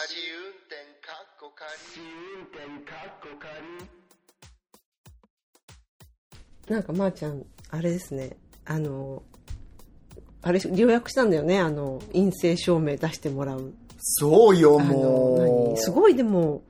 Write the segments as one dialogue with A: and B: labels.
A: 仮運転かっこ仮。
B: 運転かっこ
C: なんかまーちゃんあれですね。あのあれ予約したんだよね。あの陰性証明出してもらう。
B: そうよ、もう。
C: 何？すごいでも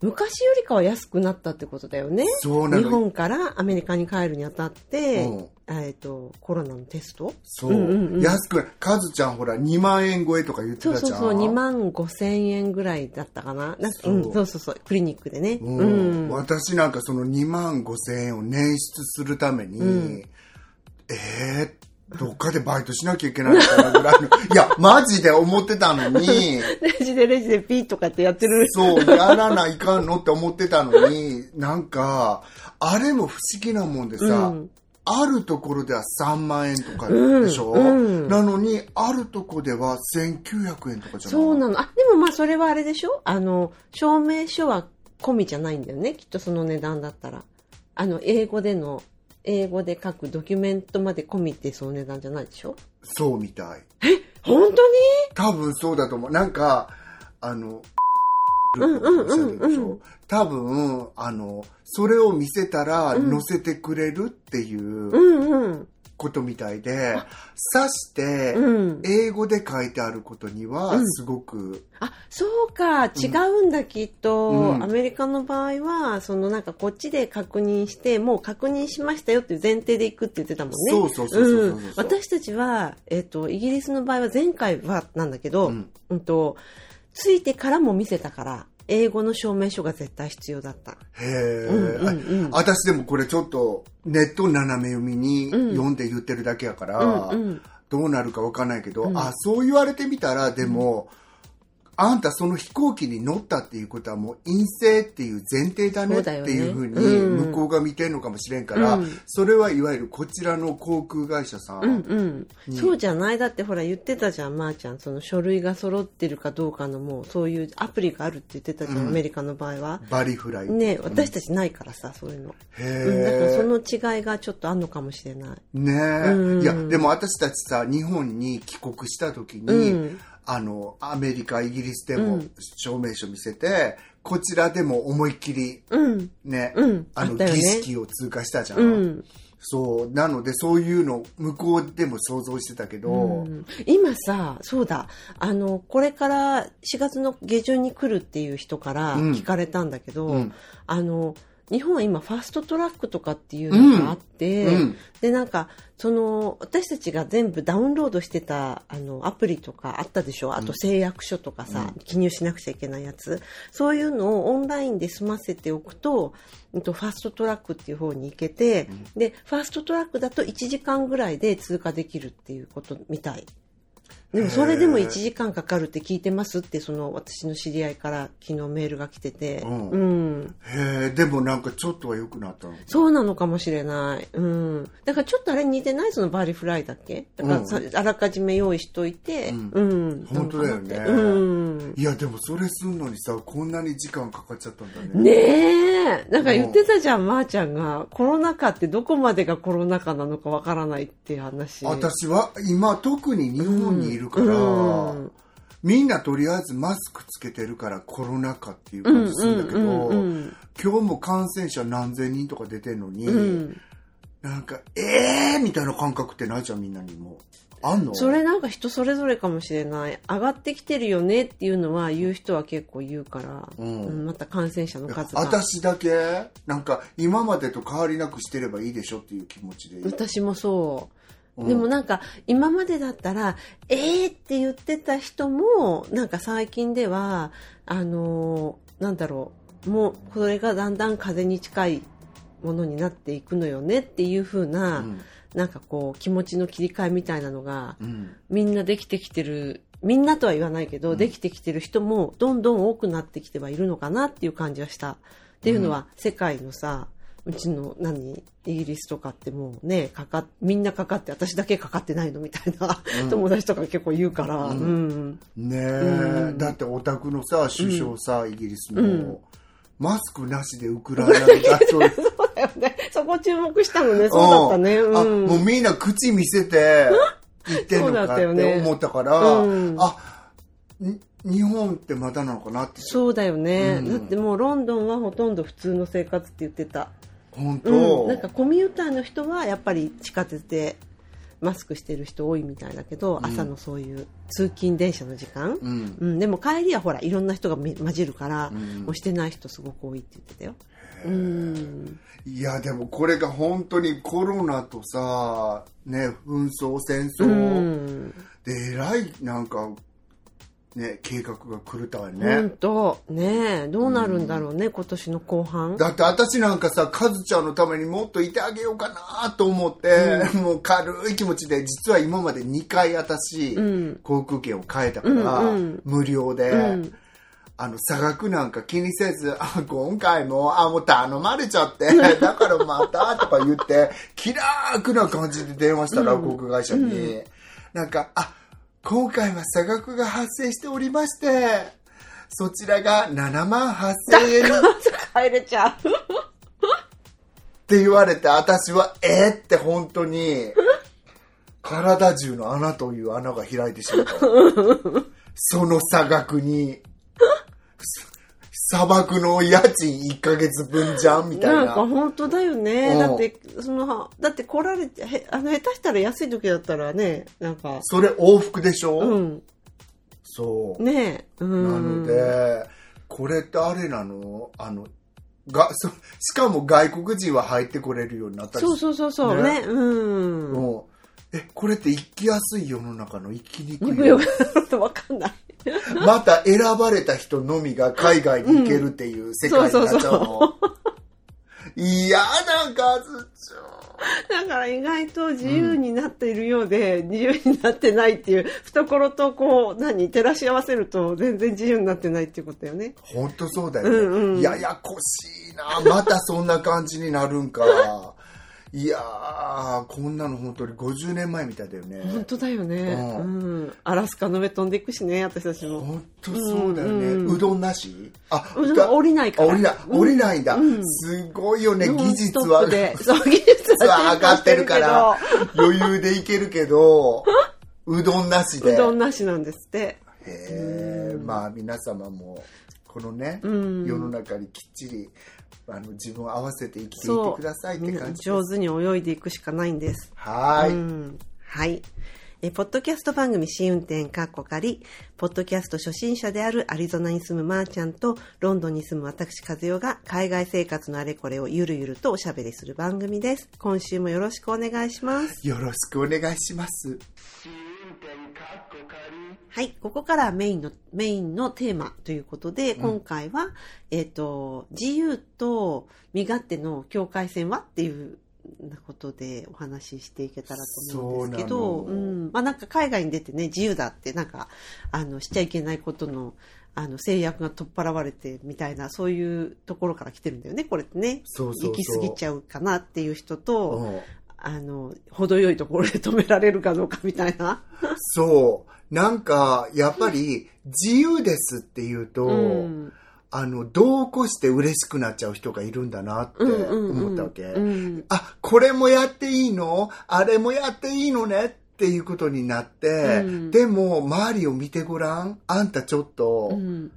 C: 昔よりかは安くなったってことだよね。
B: そうなの。
C: 日本からアメリカに帰るにあたって、
B: うん
C: えっとコロナのテスト？
B: そう、
C: うんうんうん。
B: 安く。カズちゃんほら、2万円超えとか言ってたじゃん。
C: そうそうそう2万5千円ぐらいだったかな。
B: そう。
C: うん、そうそうそうクリニックでね。
B: うん。
C: うん。
B: 私なんかその2万5千円を捻出するために、
C: うん。
B: えー、どっかでバイトしなきゃいけないのかなぐらいの。いや、マジで思ってたのに、
C: レジでレジでピーとかってやってる。
B: そう、やらないかんのって思ってたのに、なんか、あれも不思議なもんでさ、
C: うん
B: あるところでは3万円とか
C: うん
B: でしょ、
C: うん
B: なのに、あるところでは1900円とかじゃない？
C: そうなの。あでもまあそれはあれでしょ？あの証明書は込みじゃないんだよね。きっとその値段だったら。あの英語での英語で書くドキュメントまで込みってその値段じゃないでしょ？
B: そうみたい。
C: 本当に？
B: 多分そうだと思う。なんか、あの、
C: うんうんうんうん。
B: 多分、あの、それを見せたら
C: うん。
B: 載せてくれるっていう
C: うんうん。
B: ことみたいで、刺して、
C: うん。
B: 英語で書いてあることには
C: う、ん。
B: すごく、
C: あそうか。違うんだ、きっと、
B: うん。
C: アメリカの場合はそのなんかこっちで確認してもう確認しましたよっていう前提で行くって言ってたもんね。
B: そうそうそうそう
C: 私たちは、えっとイギリスの場合は前回はなんだけど、
B: う
C: うんんとついてからも見せたから英語の証明書が絶対必要だった。
B: へえ、
C: うんうんうん。
B: あ私でもこれちょっとネット斜め読みに
C: うん。
B: 読んで言ってるだけやから、
C: うんうん。
B: どうなるかわかんないけど、
C: うん。
B: あそう言われてみたらでも、あんたその飛行機に乗ったっていうことはもう陰性っていう前提だねっていうふうに
C: うん。
B: 向こうが見てるのかもしれんから、
C: うん。
B: それはいわゆるこちらの航空会社さん、
C: うんうん。
B: に
C: そうじゃない。だってほら言ってたじゃん。まー、ちゃんその書類が揃ってるかどうかのもうそういうアプリがあるって言ってたじゃん、
B: うん。
C: アメリカの場合は。
B: バリフライ。
C: ね私たちないからさそういうの、
B: へ
C: うん、だから
B: え
C: その違いがちょっとあんのかもしれない。
B: ねえ、
C: うん。
B: いやでも私たちさ日本に帰国した時に、
C: うん
B: あのアメリカイギリスでも
C: うん。
B: 証明書見せて、こちらでも思いっきり
C: うん。
B: ね、
C: うん。
B: あの儀式を通過したじゃん、
C: うん。
B: そう。なのでそういうの向こうでも想像してたけど、
C: うん。今さそうだ。あのこれから4月の下旬に来るっていう人から
B: うん。
C: 聞かれたんだけど、
B: うん。
C: あの日本は今ファストトラックとかっていうのがあって、
B: うん。
C: でなんかその私たちが全部ダウンロードしてたあのアプリとかあったでしょ？あと誓約書とかさ、記入しなくちゃいけないやつ。そういうのをオンラインで済ませておくとうんとファストトラックっていう方に行けて、でファストトラックだと1時間ぐらいで通過できるっていうことみたい。でもそれでも1時間かかるって聞いてますってその私の知り合いから昨日メールが来てて、
B: うん
C: うん
B: へえでもなんかちょっとは良くなったの
C: そうなのかもしれない。うん。だからちょっとあれ似てない？そのバーリフライだっけ？だからさ、あらかじめ用意しといて、
B: うん
C: うん。
B: 本当だよね
C: うん。
B: いやでもそれすんのにさこんなに時間かかっちゃったんだね
C: ねえ。なんか言ってたじゃん、まー、ちゃんが。コロナ禍ってどこまでがコロナ禍なのかわからないっていう話。
B: 私は今特に日本にいるから、
C: うん
B: みんなとりあえずマスクつけてるからコロナ禍っていう感じするんだけど、
C: うんうんうん
B: 今日も感染者何千人とか出てんのに、
C: うん。
B: なんかえーみたいな感覚ってないじゃんみんなにもあんの？
C: それなんか人それぞれかもしれない。上がってきてるよねっていうのは言う人は結構言うから、
B: うん
C: また感染者の数が。
B: 私だけ？なんか今までと変わりなくしてればいいでしょっていう気持ちで
C: 私もそう。
B: うん
C: でもなんか今までだったら「えー!」って言ってた人もなんか最近ではあのーなんだろうもうこれがだんだん風邪に近いものになっていくのよねっていう風な、
B: うん
C: なんかこう気持ちの切り替えみたいなのが
B: うん
C: みんなできてきてるみんなとは言わないけど、できてきてる人もどんどん多くなってきてはいるのかなっていう感じはした。っていうのは、世界のさうちの何イギリスとかってもうねかかみんなかかって私だけかかってないのみたいな、友達とか結構言うから、
B: うん。
C: うん。
B: ねえ、
C: うん。
B: だってお宅のさ首相さ、イギリスの、
C: うん
B: マスクなしでウクライナの大統領
C: そうだよね。そこ注目したのね。そうだったね、
B: うん。あ
C: うん、
B: もうみんな口見せて 言ってんのかって思ったから、
C: うん。
B: あに日本ってまだなのかなって。
C: そうだよね、
B: うん。
C: だってもうロンドンはほとんど普通の生活って言ってた、
B: 本当、
C: うん、なんかコミューターの人はやっぱり地下鉄でマスクしてる人多いみたいだけど、
B: ん。
C: 朝のそういう通勤電車の時間、
B: うん。
C: うん、でも帰りはほらいろんな人がめ混じるから、
B: うん。
C: もうしてない人すごく多いって言ってたよ。うん、
B: いやでもこれが本当にコロナとさね紛争戦
C: う
B: 争
C: ん、
B: でえらいなんかね計画が狂ったわよ
C: 本
B: ね
C: 当。ねえ。どうなるんだろうね、今年の後半。
B: だって私なんかさカズちゃんのためにもっといてあげようかなと思って、もう軽い気持ちで実は今まで2回私、
C: うん。
B: 航空券を変えたから、
C: うんうん。
B: 無料で、
C: うん。
B: あの差額なんか気にせずあ今回もあもう頼まれちゃって だからまたとか言って気楽な感じで電話したら、航空会社に、なんかあ今回は差額が発生しておりましてそちらが7万8000円に
C: 帰れちゃう。
B: って言われて、私は、えーって本当に、体中の穴という穴が開いてしまった。その差額に、砂漠の家賃1ヶ月分じゃん？みたい
C: なん
B: な。
C: か本当だよね。
B: うん
C: だって、その、だって来られて、へあの、下手したら安い時だったらね、なんか、
B: それ往復でしょ、
C: うん。
B: そう。
C: ねえ。うん。
B: なので、これってあれなの？あの、が、そしかも外国人は入ってこれるようになったり
C: そうそうそうそう。
B: ね
C: ね。うん。
B: もうえ、これって生きやすい世の中の生きにくい
C: よくよくわかんない。
B: また選ばれた人のみが海外に行けるっていう世界になっちゃうの。嫌な数
C: だから意外と自由になっているようで、自由になってないっていう、懐とこう、何、照らし合わせると全然自由になってないっていうことだよね。
B: 本当そうだよね。
C: うんうん
B: ややこしいな。またそんな感じになるんか。いやー、こんなの本当に50年前みたいだよね。
C: 本当だよね。
B: う
C: うん。アラスカの上飛んでいくしね、私たちも。
B: 本当そうだよね。
C: う
B: どんなしあ、
C: うどん
B: だ
C: 降りないから
B: あ降りない、降りないんだ。
C: うん
B: すごいよね、技術は。
C: そう、技術
B: は
C: は
B: 上がってるから余裕でいけるけど、うどんなしで？
C: うどんなしなんですって。
B: へえ、まあ皆様も、このね、
C: うん
B: 世の中にきっちり、あの、自分を合わせて生きてい。てくださいって感じ。
C: 上手に泳いでいくしかないんです。
B: はーい。
C: うんはい。え、ポッドキャスト番組試運転かっこ仮、ポッドキャスト初心者であるアリゾナに住むまーちゃんと、ロンドンに住む私和代が海外生活のあれこれをゆるゆるとおしゃべりする番組です。今週もよろしくお願いします。
B: よろしくお願いします。
C: はい、ここからはメインの、メインのテーマということで、今回は、えっ、と、自由と身勝手の境界線はっていうことでお話ししていけたらと思うんですけど、
B: そう
C: ん。まあなんか海外に出てね、自由だってなんか、あの、しちゃいけないことの、あの、制約が取っ払われてみたいな、そういうところから来てるんだよね、これってね。
B: そうそうそう
C: 行き過ぎちゃうかなっていう人と、
B: うん
C: あの、程よいところで止められるかどうかみたいな。
B: そう。なんか、やっぱり、自由ですって言うと、
C: うん
B: あの、度を越して嬉しくなっちゃう人がいるんだなって思ったわけ。
C: うん
B: あ、これもやっていいの？あれもやっていいのねっていうことになって、
C: うん
B: でも、周りを見てごらん。あんたちょっと、
C: うん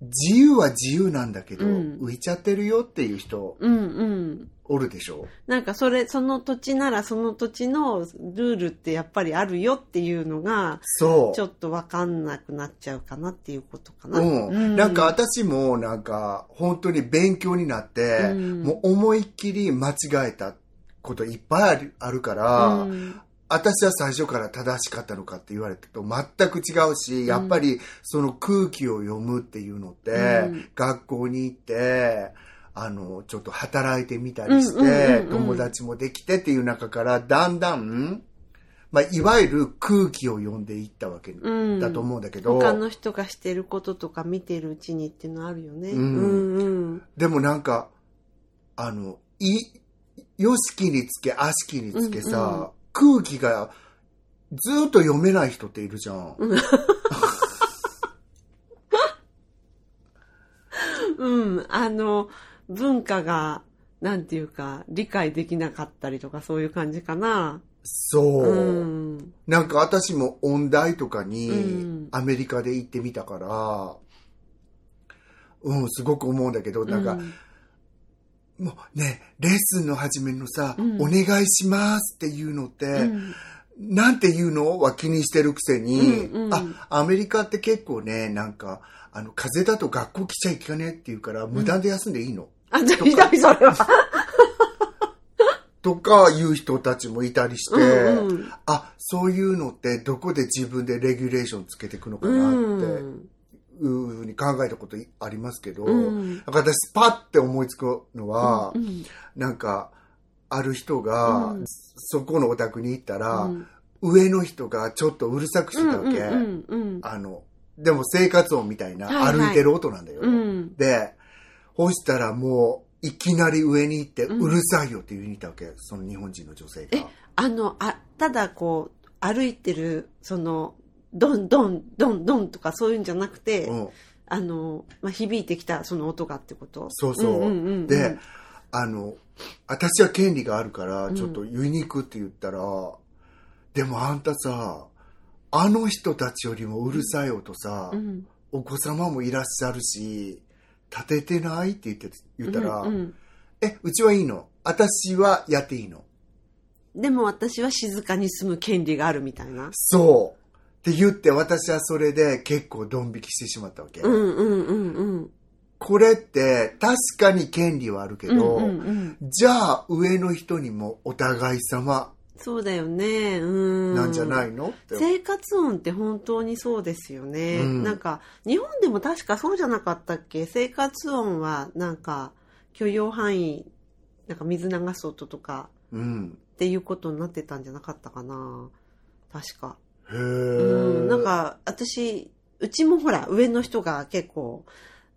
B: 自由は自由なんだけど、
C: うん
B: 浮いちゃってるよっていう人、
C: うんうん。
B: おるでしょ？
C: なんかそれ、その土地ならその土地のルールってやっぱりあるよっていうのが、
B: そう。
C: ちょっとわかんなくなっちゃうかなっていうことかな。
B: うん、なんか私もなんか本当に勉強になって、
C: うん
B: もう思いっきり間違えたこといっぱいあるあるから、
C: うん
B: 私は最初から正しかったのかって言われてと全く違うし、やっぱりその空気を読むっていうのって、
C: うん。
B: 学校に行って、あの、ちょっと働いてみたりして、友達もできてっていう中から、だんだん、まあ、いわゆる空気を読んでいったわけ
C: うん
B: だと思うんだけど、
C: 他の人がしてることとか見てるうちにっていうのあるよね。
B: うん。
C: うんうん。
B: でもなんか、あの、い、よしきにつけ、あしきにつけさ、空気がずーっと読めない人っているじゃん。
C: うん、あの、文化が、なんていうか、理解できなかったりとかそういう感じかな。
B: そう。
C: うん。
B: なんか私も音大とか
C: う
B: に
C: ん
B: アメリカで行ってみたから、うん、すごく思うんだけど、なんか、
C: うん
B: もうね、レッスンの始めのさ、
C: うん。
B: お願いしますっていうのって、
C: うん。
B: なんて言うのは気にしてるくせに、
C: うんうん。
B: あ、アメリカって結構ね、なんか、あの、風邪だと学校来ちゃいけないって言うから、無断で休んでいいの？
C: あ、じゃあひどい、それは。
B: とかいう人たちもいたりして、
C: うんうん。
B: あ、そういうのってどこで自分でレギュレーションつけていくのかなって、
C: うん
B: いうふうに考えたことありますけど、
C: うん
B: なんか私パッて思いつくのは、
C: うん
B: なんか、ある人が、
C: うん
B: そこのお宅に行ったら、
C: うん
B: 上の人がちょっとうるさくしてたわけ。
C: うんうん
B: あの、でも生活音みたいな、
C: はいはい
B: 歩いてる音なんだよ。
C: うんうん
B: で、ほしたらもう、いきなり上に行って、
C: うん
B: うるさいよって言いに行ったわけ。その日本人の女性
C: え
B: が。
C: あのあただこう歩いてるそのドンドンドンドンとかそういうんじゃなくて、
B: うん。
C: あの、まあ、響いてきたその音がってこと？
B: そうそう。
C: んんうんうん
B: で、あの、私は権利があるから、
C: うん
B: ちょっと言いに行くって言ったら、でもあんたさ、あの人たちよりもうるさい音さ、
C: うん
B: お子様もいらっしゃるし、立ててないって言って、言ったら、
C: うんうん
B: え、うちはいいの？私はやっていいの？
C: でも私は静かに住む権利があるみたいな。
B: そう。って言って私はそれで結構ドン引きしてしまったわけ。
C: うんうんうんうん。
B: これって確かに権利はあるけど、
C: うんうんうん、
B: じゃあ上の人にもお互い様
C: そうだよね。うん。
B: なんじゃないの？
C: 生活音って本当にそうですよね、
B: うん
C: なんか日本でも確かそうじゃなかったっけ？生活音はなんか許容範囲なんか水流す音とか
B: うん。
C: っていうことになってたんじゃなかったかな確か
B: へえ。
C: うんなんか私うちもほら上の人が結構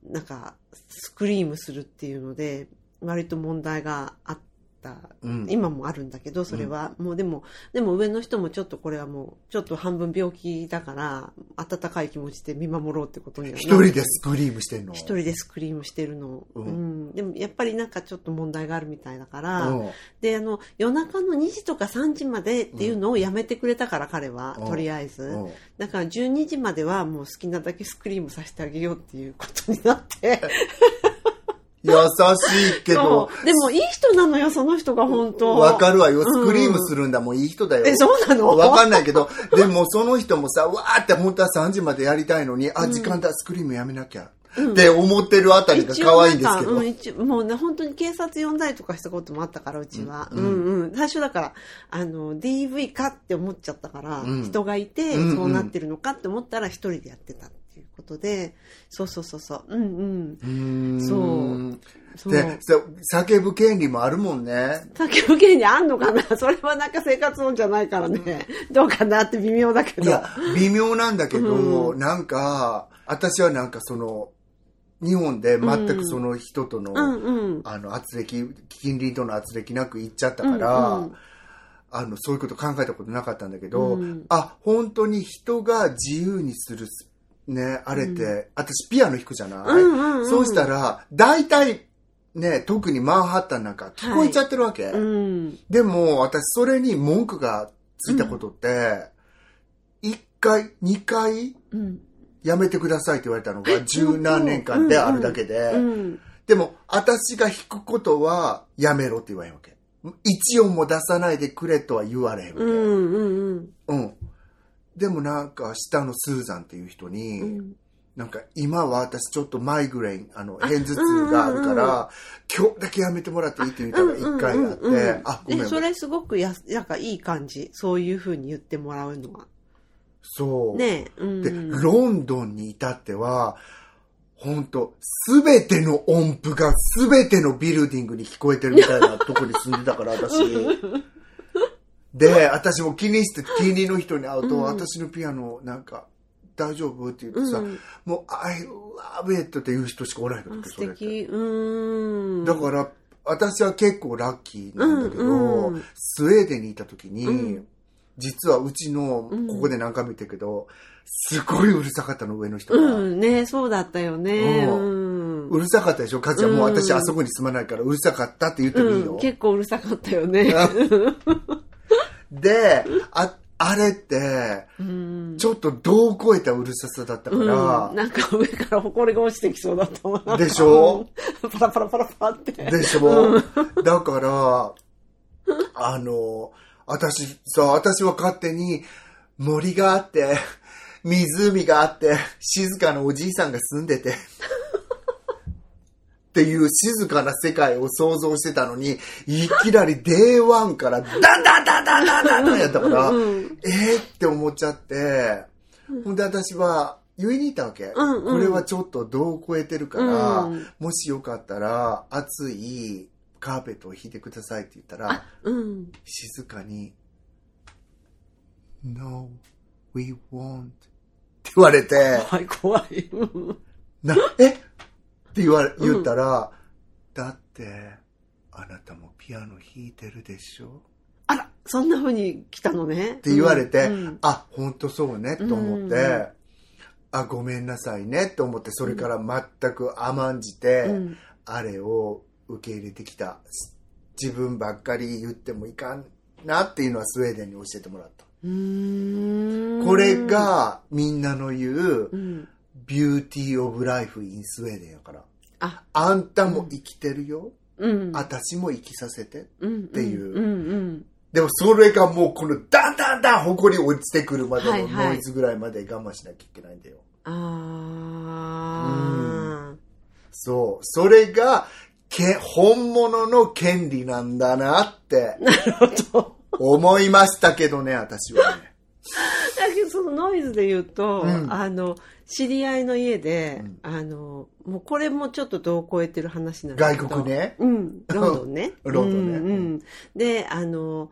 C: なんかスクリームするっていうので割と問題があった
B: うん、
C: 今もあるんだけどそれは、もうでもでも上の人もちょっとこれはもうちょっと半分病気だから温かい気持ちで見守ろうってことにはな
B: 一人でスクリームしてんの？
C: 一人でスクリームしてるの、
B: う
C: うん。んでもやっぱりなんかちょっと問題があるみたいだから、
B: うん。
C: であの夜中の2時とか3時までっていうのをやめてくれたから彼は、
B: うん。
C: とりあえず、
B: うん。
C: だから12時まではもう好きなだけスクリームさせてあげようっていうことになって
B: 優しいけど、
C: でもいい人なのよその人が本当
B: わかるわよ。
C: うん
B: スクリームするんだもん、いい人だよ。
C: えそうなの？
B: わかんないけど、でもその人もさ、わーって本当は3時までやりたいのに、あ、時間だ、スクリームやめなきゃ。って思ってるあたりが可愛いんですけど。
C: うんもうね、本当に警察呼んだりとかしたこともあったから、うちは。
B: う
C: うんんうん。最初だから、あの、DV かって思っちゃったから、
B: うん
C: 人がいて、そうなってるのかって思ったら、一人でやってたことで、そうそうそうそう。うんうん。
B: うーん
C: そうそう。
B: で、叫ぶ権利もあるもんね。
C: 叫ぶ権利あんのかな？それはなんか生活音じゃないからね。どうかなって微妙だけど。
B: いや、微妙なんだけど、
C: う
B: なんか、私はなんかその、日本で全くその人との、
C: うんうん。
B: あの、圧力、近隣との圧力なく行っちゃったから、
C: うんうん
B: あの、そういうこと考えたことなかったんだけど、
C: うん
B: あ、本当に人が自由にする、ね、あれって、私ピアノ弾くじゃない、
C: うんうんうん
B: そうしたら、大体、ね、特にマンハッタンなんか聞こえちゃってるわけ。
C: うん。
B: でも、私それに文句がついたことって、一、回、二回、
C: うん。
B: やめてくださいって言われたのが十何年間であるだけで、
C: うん。
B: でも、私が弾くことはやめろって言わへんわけ。一音も出さないでくれとは言われへんわけ。
C: うんうん
B: うん。でもなんか、下のスーザンっていう人に、
C: うん。
B: なんか、今は私ちょっとマイグレイン、あの、片頭痛があるから、
C: うんうん
B: 今日だけやめてもらっていいって言ったら一回あって、
C: うんうんうん
B: あ、ごめん
C: えそれすごくやなんかいい感じそういうふうに言ってもらうのは
B: そう。
C: ねえ、うん、
B: で、ロンドンに至っては、本当すべての音符がすべてのビルディングに聞こえてるみたいなとこに住んでたから、私。で、私も気にして、近隣の人に会うと、
C: うん。
B: 私のピアノ、なんか、大丈夫？って言ってさ、
C: うん。
B: もう、I love it っていう人しかおらへんかっ
C: あ
B: た
C: 素敵。うーん。
B: だから、私は結構ラッキーなんだけど、
C: うんうん。
B: スウェーデンにいた時に、
C: うん。
B: 実はうちの、
C: うん。
B: ここで何回も言ったけど、すごいうるさかったの、上の人が。
C: うんねそうだったよね。
B: う
C: うん、
B: うるさかったでしょ？かちゃん、もう
C: うん。
B: 私あそこに住まないからうるさかったって言ってもいいよ。
C: うん結構うるさかったよね
B: で、あ、あれって、
C: うん。
B: ちょっと度を超えたうるささだったから、
C: うん、なんか上から埃が落ちてきそうだったもん
B: でしょ？
C: う んパラパラパラパラって。
B: でしょ、だから、あの、私さ、私は勝手に森があって、湖があって、静かなおじいさんが住んでて、っていう静かな世界を想像してたのに、いきなり Day1 からダンダンダンダンダンダンやったから、
C: うん
B: えーって思っちゃって、ほんで私は言いに行ったわけ。
C: うんうん
B: これはちょっと度を超えてるから、
C: うん
B: もしよかったら熱いカーペットを引いてくださいって言ったら、
C: うん。
B: 静かに、No, we won't って言われて、
C: はい、怖い。うん
B: な、え？って言われ、言ったら、だって、あなたもピアノ弾いてるでしょ？
C: あら、そんな風に来たのね。っ
B: って言われて、
C: うん。
B: あ、本当そうね、と思って、
C: うん
B: あ、ごめんなさいね、と思って、それから全く甘んじて、
C: うん。
B: あれを受け入れてきた。自分ばっかり言ってもいかんなっていうのはスウェーデンに教えてもらった。これ、がみんなの言う
C: う、ん。
B: beauty of life in Sweden やから。
C: あ、
B: あんたも生きてるよ。
C: うん。
B: 私も生きさせて。
C: うん、
B: っていう
C: うん、うん。
B: でもそれがもうこのダンダンダン埃落ちてくるまでの
C: はいはい
B: ノイズぐらいまで我慢しなきゃいけないんだよ。
C: あ
B: そう。それが、け、本物の権利なんだなって
C: ー。なるほど。
B: 思いましたけどね、私はね。
C: だけどそのノイズで言うと、
B: うん
C: あの、知り合いの家で、
B: うん
C: あの、もうこれもちょっと度を超えてる話なんだけど。
B: 外国ね。
C: うん、ロンドンね。
B: ロンドンね
C: うんうんで、あの、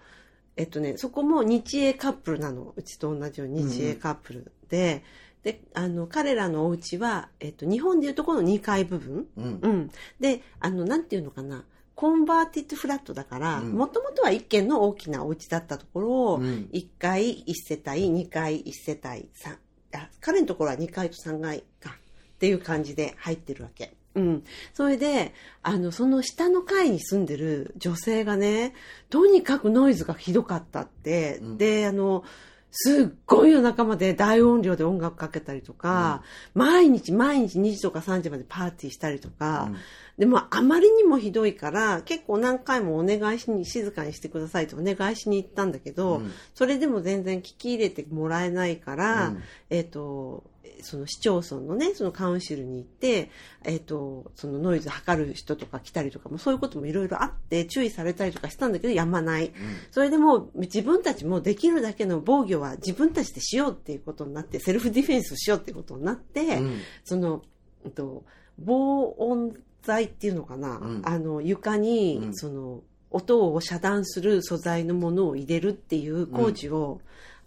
C: えっとね、そこも日英カップルなの。うちと同じように日英カップルで、で、あの、彼らのお家は、えっと、日本でいうとこの2階部分。
B: うん
C: う。ん。で、あの、なんていうのかな。コンバーティッドフラットだから、
B: うん
C: もともとは一軒の大きなお家だったところを、
B: うん
C: 1階1世帯、2階1世帯、3、あ、彼のところは2階と3階か。っていう感じで入ってるわけ。うん。それで、あの、その下の階に住んでる女性がね、とにかくノイズがひどかったって、
B: うん
C: で、あの、すっごい夜中まで大音量で音楽かけたりとか、毎日毎日2時とか3時までパーティーしたりとか、でもあまりにもひどいから結構何回もお願いしに静かにしてくださいとお願いしに行ったんだけど、
B: うん。
C: それでも全然聞き入れてもらえないから、
B: うん。
C: えっ、とその市町村のねそのカウンシルに行って、えっとそのノイズ測る人とか来たりとかもそういうこともいろいろあって注意されたりとかしたんだけどやまない、それでもう自分たちもできるだけの防御は自分たちでしようっていうことになってセルフディフェンスをしようっていうことになって、
B: うん。
C: その、うんと、防音材っていうのかな、
B: うん。
C: あの、床に、
B: うん。
C: その、音を遮断する素材のものを入れるっていう工事を、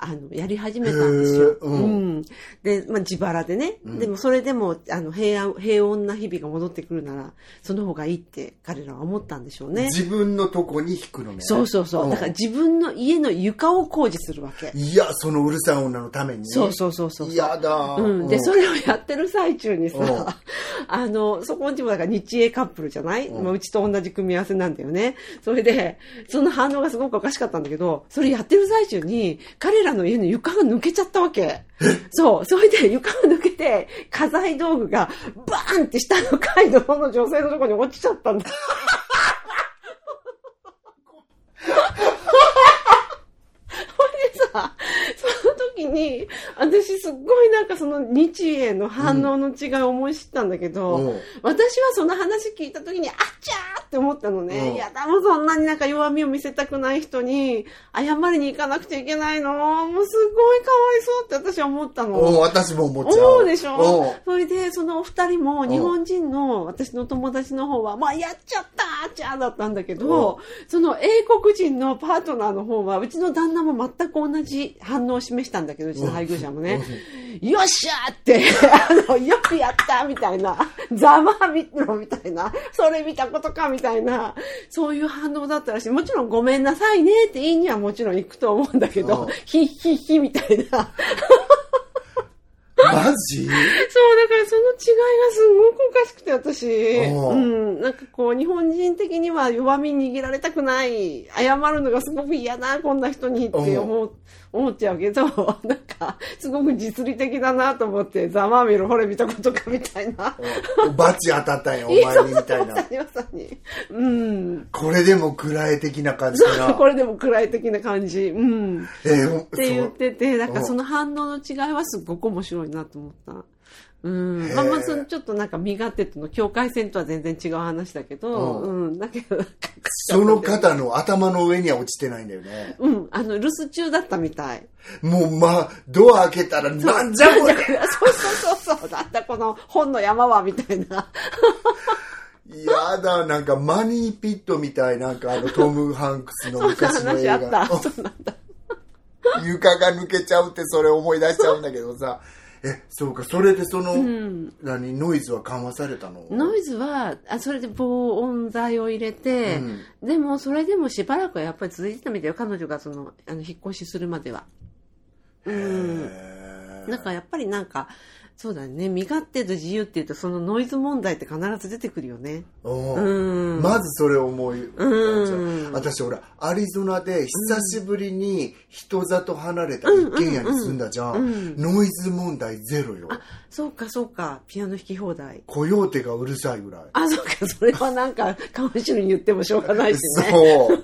C: あの、やり始めたんですよ。
B: へーうん
C: で、まあ、自腹でね。
B: うん
C: でも、それでも、あの、平安、平穏な日々が戻ってくるなら、その方がいいって彼らは思ったんでしょうね。
B: 自分のとこに引くのね。
C: そうそうそう。
B: ん
C: だから自分の家の床を工事するわけ。
B: いや、そのうるさい女のために。
C: そうそうそうそう。
B: 嫌だ。
C: うん、で、それをやってる最中に
B: うん
C: さ、あの、そこんちもだから日英カップルじゃない、
B: うん
C: まあ、うちと同じ組み合わせなんだよね。それで、その反応がすごくおかしかったんだけど、それやってる最中に、彼らの家の床が抜けちゃったわけ。そう。それで床が抜けて、家財道具がバーンって下の階の方の女性のところに落ちちゃったんだ。ほいでさ、その時に、私すっごいなんかその日英の反応の違いを思い知ったんだけど、
B: うん
C: 私はその話聞いた時に、あっちゃーって思ったのね。
B: うん
C: いや、でもそんなになんか弱みを見せたくない人に、謝りに行かなくちゃいけないの？もうすごいかわいそうって私は思ったの。
B: うん私も思っちゃう。
C: 思うでし
B: うん
C: ょそれで、そのお二人も、日本人の私の友達の方は、まあ、やっちゃったーちゃーだったんだけど、その英国人のパートナーの方は、うちの旦那も全く同じ反応を示したんだけど、うちの配偶者もね、よっしゃーって、あの、よくやったみたいな、ざまみろみたいな、それ見たことかみたいな、そういう反応だったらしい。もちろんごめんなさいねって言いにはもちろん行くと思うんだけ
B: うん
C: ど、ヒッヒッヒみたいな。
B: マジ？
C: そう、だからそのすごくおかしくて、私。
B: う
C: ん。なんかこう、日本人的には弱み握られたくない。謝るのがすごく嫌だ、こんな人にって思う、思っちゃうけど、なんか、すごく実利的だなと思って、ざまあみろ、ほれ見たことかみたいな。
B: うんバチ当たったんや、お前にみたいな
C: まさ。にまさに。うん。
B: これでも暗い的な感じかな。
C: これでも暗い的な感じ。うん。
B: えー
C: って言ってて、なんかその反応の違いはすごく面白いなと思った。うんまあまあ、そのちょっとなんか身勝手との境界線とは全然違う話だけど、
B: う
C: うん。だけど、
B: その方の頭の上には落ちてないんだよね。
C: うん。あの、留守中だったみたい。
B: もう、まあ、ドア開けたら、なんじゃこれ
C: そうそうそうそう。だったこの本の山はみたいな。
B: やだ、なんかマニーピットみたい、なんかあのトム・ハンクスの昔の映
C: 話あった。
B: 画。
C: そうなんだ。
B: 床が抜けちゃうってそれ思い出しちゃうんだけどさ。え、そうか、それでその、
C: うん。
B: 何、ノイズは緩和されたの？
C: ノイズは、あそれで防音材を入れて、でもそれでもしばらくはやっぱり続いてたみたいよ。彼女がその、あの、引っ越しするまでは。うん。
B: へー
C: なんかやっぱりなんか、そうだね。身勝手と自由っていうと、そのノイズ問題って必ず出てくるよね。
B: うん
C: うん。
B: まずそれ思い、
C: うん
B: 私ほらアリゾナで久しぶりに人里離れた一軒家に住んだじゃん、ノイズ問題ゼロよ
C: そうかそうか。ピアノ弾き放題。
B: コヨーテがうるさいぐらい
C: あ、そうか。それはなんか、カウンシルに言ってもしょうがないしね。
B: そう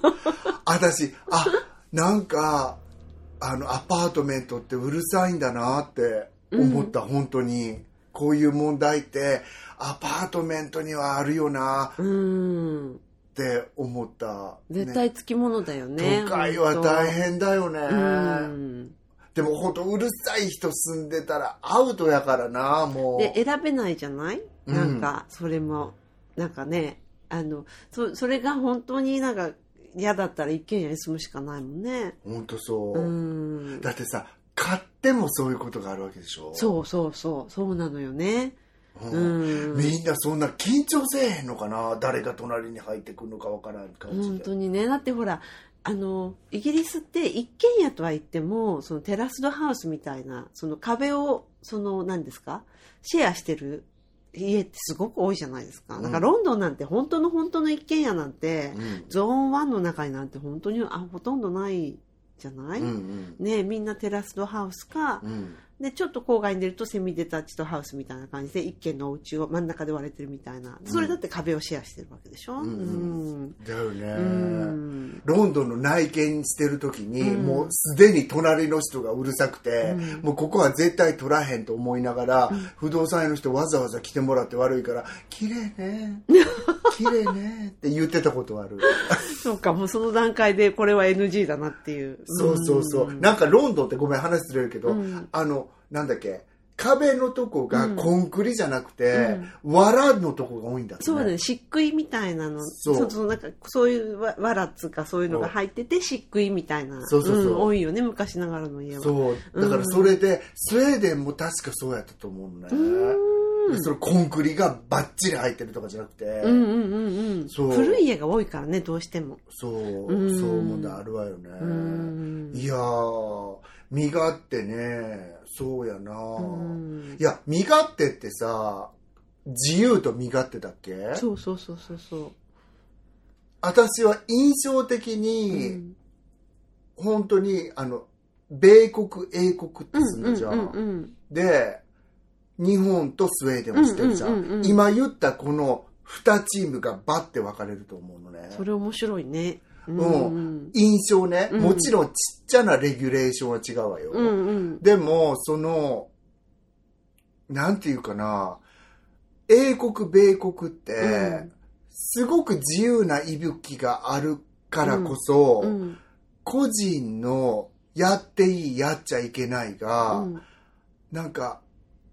B: 私あなんかあのアパートメントってうるさいんだなって思った、本当に。こういう問題ってアパートメントにはあるよな。
C: うん。
B: って思った、
C: 絶
B: ね
C: 対つきものだよね。
B: 都会は大変だよね、
C: うん。
B: でも本当うるさい人住んでたらアウトやからなもう。
C: で、選べないじゃない？
B: うん。
C: なんか、それも、なんかね、あの、そ、それが本当になんか嫌だったら一軒家に住むしかないもんね。
B: 本当そう、
C: うん。
B: だってさ買ってもそういうことがあるわけでしょ？
C: そうそうそう、そうなのよね。
B: う、
C: うんん。
B: みんなそんな緊張せえへんのかな？誰が隣に入ってくるのかわからん感じ
C: 本
B: で
C: 当にね。だってほら、あの、イギリスって一軒家とは言っても、そのテラスドハウスみたいな、その壁を、その、何ですか？シェアしてる家ってすごく多いじゃないですか。なんかロンドンなんて本当の本当の一軒家なんて、
B: うん
C: ゾーン1の中になんて本当にあほとんどないじゃない、
B: うんうん。
C: ねみんなテラスドハウスか、
B: うん
C: でちょっと郊外に出るとセミデタッチドハウスみたいな感じで一軒のお家を真ん中で割れてるみたいな。それだって壁をシェアしてるわけでしょ、
B: うん。
C: うん。
B: だよね、
C: うん。
B: ロンドンの内見してる時に、
C: うん。
B: もうすでに隣の人がうるさくて、
C: うん。
B: もうここは絶対取らへんと思いながら、不動産屋の人わざわざ来てもらって悪いから「綺麗ね。綺麗ね」って言ってたことある。
C: そうかもうその段階でこれは NG だなっていう。
B: そうそうそう、
C: ん。
B: なんかロンドンってごめん話ずれるけど、
C: うん。
B: あのなんだっけ壁のとこがコンクリじゃなくて、藁のとこが多いんだって
C: そうだね、漆喰みたいなの、
B: そ
C: そううそうなんかそういうわわらっつうかそういうのが入ってて漆喰みたいな、
B: そうそうそう。ん
C: 多いよね昔ながらの家は。
B: そう。だからそれで、スウェーデンも確かそうやったと思うのねでそれコンクリがバッチリ入ってるとかじゃなくて、
C: うんうんうんうん。
B: そう。
C: 古い家が多いからねどうしても。
B: そう、
C: うん。
B: そう問題あるわよね、
C: ん。
B: いやー身勝手ね。そうやな、
C: ん。
B: いや身勝手ってさ自由と身勝手だっけ？
C: そうそうそうそうそう。
B: 私は印象的
C: う
B: に、
C: ん。
B: 本当にあの米国英国ってすんだじゃんで日本とスウェーデンをしてるじゃん,、
C: うんうんうんうん。
B: 今言ったこの2チームがバッて分かれると思うのね。
C: それ面白いね。う
B: うん印象ね、
C: うん。
B: もちろんちっちゃなレギュレーションは違うわよ、
C: うんうん。
B: でもそのなんていうかな。英国米国って、
C: うん。
B: すごく自由な息吹があるからこそ、
C: うん。
B: 個人のやっていいやっちゃいけないが、
C: うん。
B: なんか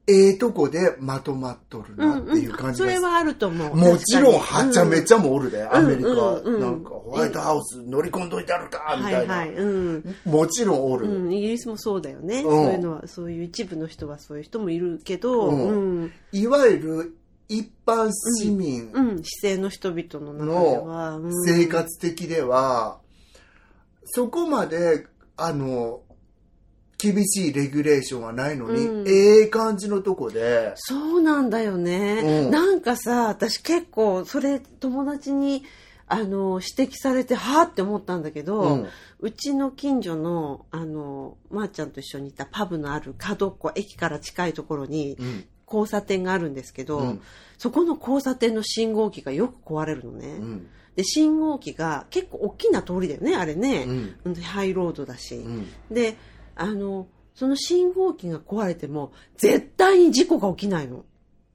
B: ええとこでまとまっとるなっていう感じ
C: それはあると思う。
B: もちろんはちゃめちゃもおるで、アメリカ、なんかホワイトハウス乗り込んどいてあるかみたいな、
C: はいはい。うん。
B: もちろんおる、
C: うん、イギリスもそうだよね、
B: うん。
C: そういうのはそういう一部の人はそういう人もいるけど、
B: いわゆる一般市民
C: うん、市政の人々の中では、うん。
B: 生活的では、そこまであの厳しいレギュレーションはないのに、
C: うん。
B: ええ感じのとこで、
C: そうなんだよね。
B: うん。
C: なんかさ、私結構それ友達にあの指摘されてはあって思ったんだけど、
B: う
C: うんちの近所のあのまー、ちゃんと一緒にいたパブのある角っこ駅から近いところに
B: うん。
C: 交差点があるんですけど、
B: うん。
C: そこの交差点の信号機がよく壊れるのね。
B: うん。
C: で信号機が結構大きな通りだよねあれね、
B: うん。
C: うん。ハイロードだし。
B: うん。
C: であのその信号機が壊れても絶対に事故が起きないの。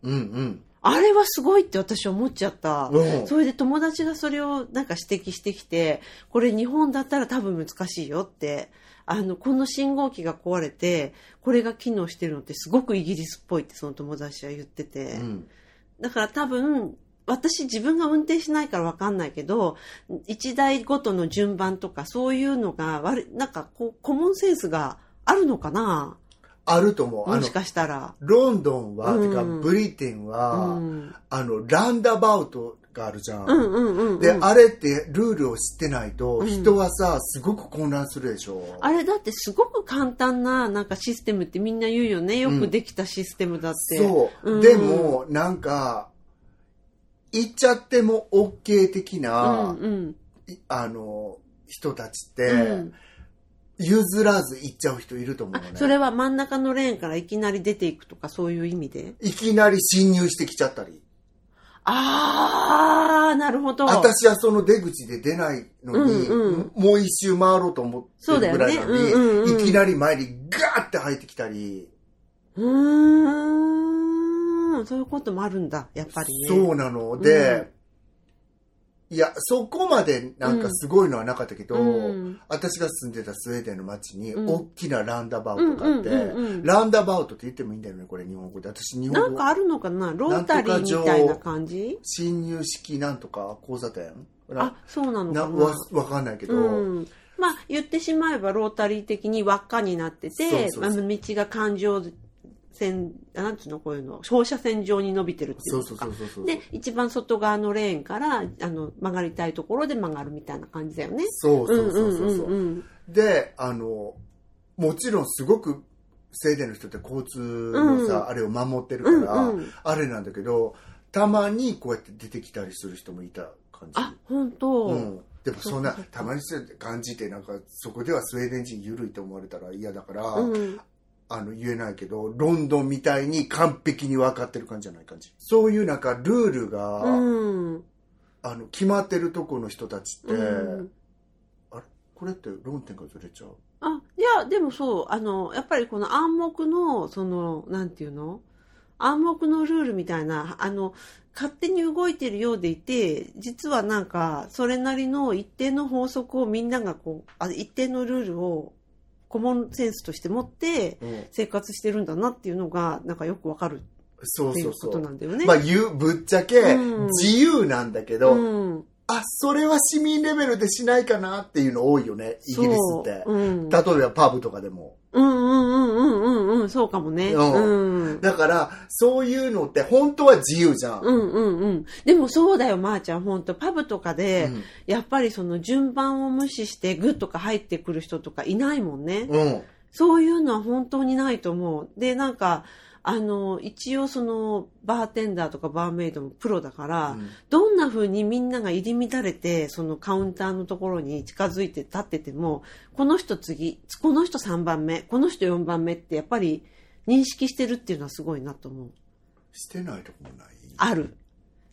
B: うんうん
C: あれはすごいって私思っちゃった。
B: うん
C: それで友達がそれをなんか指摘してきて、これ日本だったら多分難しいよって。あの、この信号機が壊れて、これが機能してるのってすごくイギリスっぽいってその友達は言ってて。
B: うん
C: だから多分、私自分が運転しないからわかんないけど、一台ごとの順番とかそういうのが悪い、なんかこう、コモンセンスがあるのかな？
B: あると思う。
C: もし、かしたら。
B: ロンドンは、
C: うん
B: てかブリテンは、
C: うん。
B: あの、ランダバウトがあるじゃん。
C: うんうんうん、うん。
B: で、あれってルールを知ってないと、
C: うん
B: 人はさ、すごく混乱するでしょ。
C: あれだってすごく簡単ななんかシステムってみんな言うよね。よくできたシステムだって。
B: そう。
C: うん
B: でも、なんか、言っちゃっても OK 的
C: う
B: な、
C: んうん。
B: いあの、人たちって、
C: うん
B: 譲らず行っちゃう人いると思う
C: あ
B: のね。
C: それは真ん中のレーンからいきなり出ていくとかそういう意味で？
B: いきなり侵入してきちゃったり。
C: あー、なるほど。
B: 私はその出口で出ないのに、
C: うんうん
B: もう一周回ろうと思ってるぐらいなのに、
C: そうだよねうんうんうん
B: いきなり前にガーって入ってきたり、
C: うーん。そういうこともあるんだ、やっぱりね。
B: そうなの。で、いや、そこまでなんかすごいのはなかったけど、
C: うん。
B: 私が住んでたスウェーデンの街に
C: うん。
B: 大きなランダバウトがあって、
C: うんうんうんうん。
B: ランダバウトって言ってもいいんだよね、これ日本語で。私日本語
C: なんかあるのかな？ロータリーみたいな感じ？
B: 侵入式なんとか交差点
C: あ、そうなの
B: な？
C: かな
B: わわかんないけど、
C: うん、まあ言ってしまえばロータリー的に輪っかになってて
B: そうそうそう。
C: あの道が環状線なんつうのこういうの放射線状に伸びてるっていうか
B: そうそうそうそう。
C: で一番外側のレーンからあの曲がりたいところで曲がるみたいな感じだよね。
B: そうそうそうそうそう。
C: んうんうん
B: で、あの、もちろんすごくスウェーデンの人って交通のさ、
C: うん
B: あれを守ってるから、
C: うんうん
B: あれなんだけど、たまにこうやって出てきたりする人もいた感じ。
C: あ本当、
B: うん。でもそんなたまに感じってなんかそこではスウェーデン人緩いと思われたら嫌だから、
C: うん
B: あの言えないけどロンドンみたいに完璧に分かってる感じじゃない感じ。そういうなんかルールが、
C: うん。
B: あの決まってるとこの人たちって、
C: うん。
B: あれ？これって論点がずれちゃう？
C: あいやでもそうあのやっぱりこの暗黙のそのなんていうの？暗黙のルールみたいなあの勝手に動いてるようでいて実はなんかそれなりの一定の法則をみんながこうあ一定のルールをコモンセンスとして持って
B: うん。
C: 生活してるんだなっていうのがなんかよくわかるっていうこ
B: そう。そう
C: んだよね。
B: まあ言うぶっちゃけ
C: うん。
B: 自由なんだけど、
C: うん、
B: あそれは市民レベルでしないかなっていうの多いよねイギリスって、
C: うん、
B: 例えばパブとかでも
C: うんうんうんうんうんうんそうかもね。
B: うんだからそういうのって本当は自由じゃん、
C: うんうんうん。でもそうだよ、まー、ちゃん。本当パブとかで、
B: うん
C: やっぱりその順番を無視してグッとか入ってくる人とかいないもんね。
B: うん
C: そういうのは本当にないと思う。で、なんか、あの、一応その、バーテンダーとかバーメイドもプロだから、
B: うん
C: どんな風にみんなが入り乱れて、そのカウンターのところに近づいて立ってても、この人次、この人3番目、この人4番目ってやっぱり認識してるっていうのはすごいなと思う。
B: してないとこもない？
C: ある。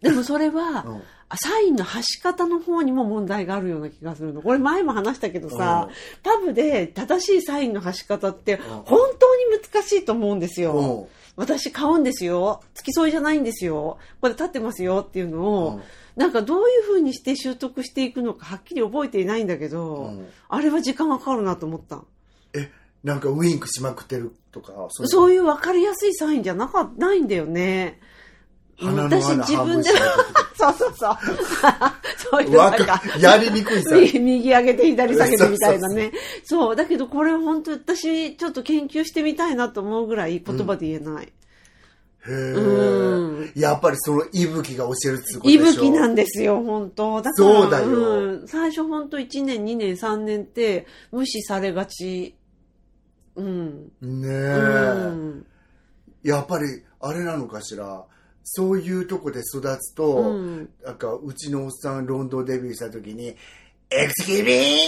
C: でもそれは、
B: うん
C: あサインの発し方の方にも問題があるような気がするの。これ前も話したけどさ、パブで正しいサインの発し方って本当に難しいと思うんですよ。
B: うん
C: 私買うんですよ。付き添いじゃないんですよ。これ立ってますよっていうのを、
B: うん
C: なんかどういう風にして習得していくのかはっきり覚えていないんだけど、
B: うん
C: あれは時間がかかるなと思った。
B: えなんかウインクしまくってるとかそう
C: そういう分かりやすいサインじゃなかないんだよね。私自分で
B: 半分閉めて
C: そうそうそう。そういうなんか
B: やりにくいさ。
C: 右 右上げて左下げてみたいなね。そうだけどこれ本当私ちょっと研究してみたいなと思うぐらい言葉で言えない。
B: へ
C: うん。
B: えやっぱりその息吹が教えるってことでしょ？
C: 息吹なんですよ、本当。だから。
B: そうだよ。
C: ん。最初本当1年、2年、3年って無視されがち。うん。
B: ねえ、
C: うん。
B: やっぱりあれなのかしら？そういうとこで育つと、
C: うん
B: なんかうちのおっさんロンドンデビューした時に「Excuse me!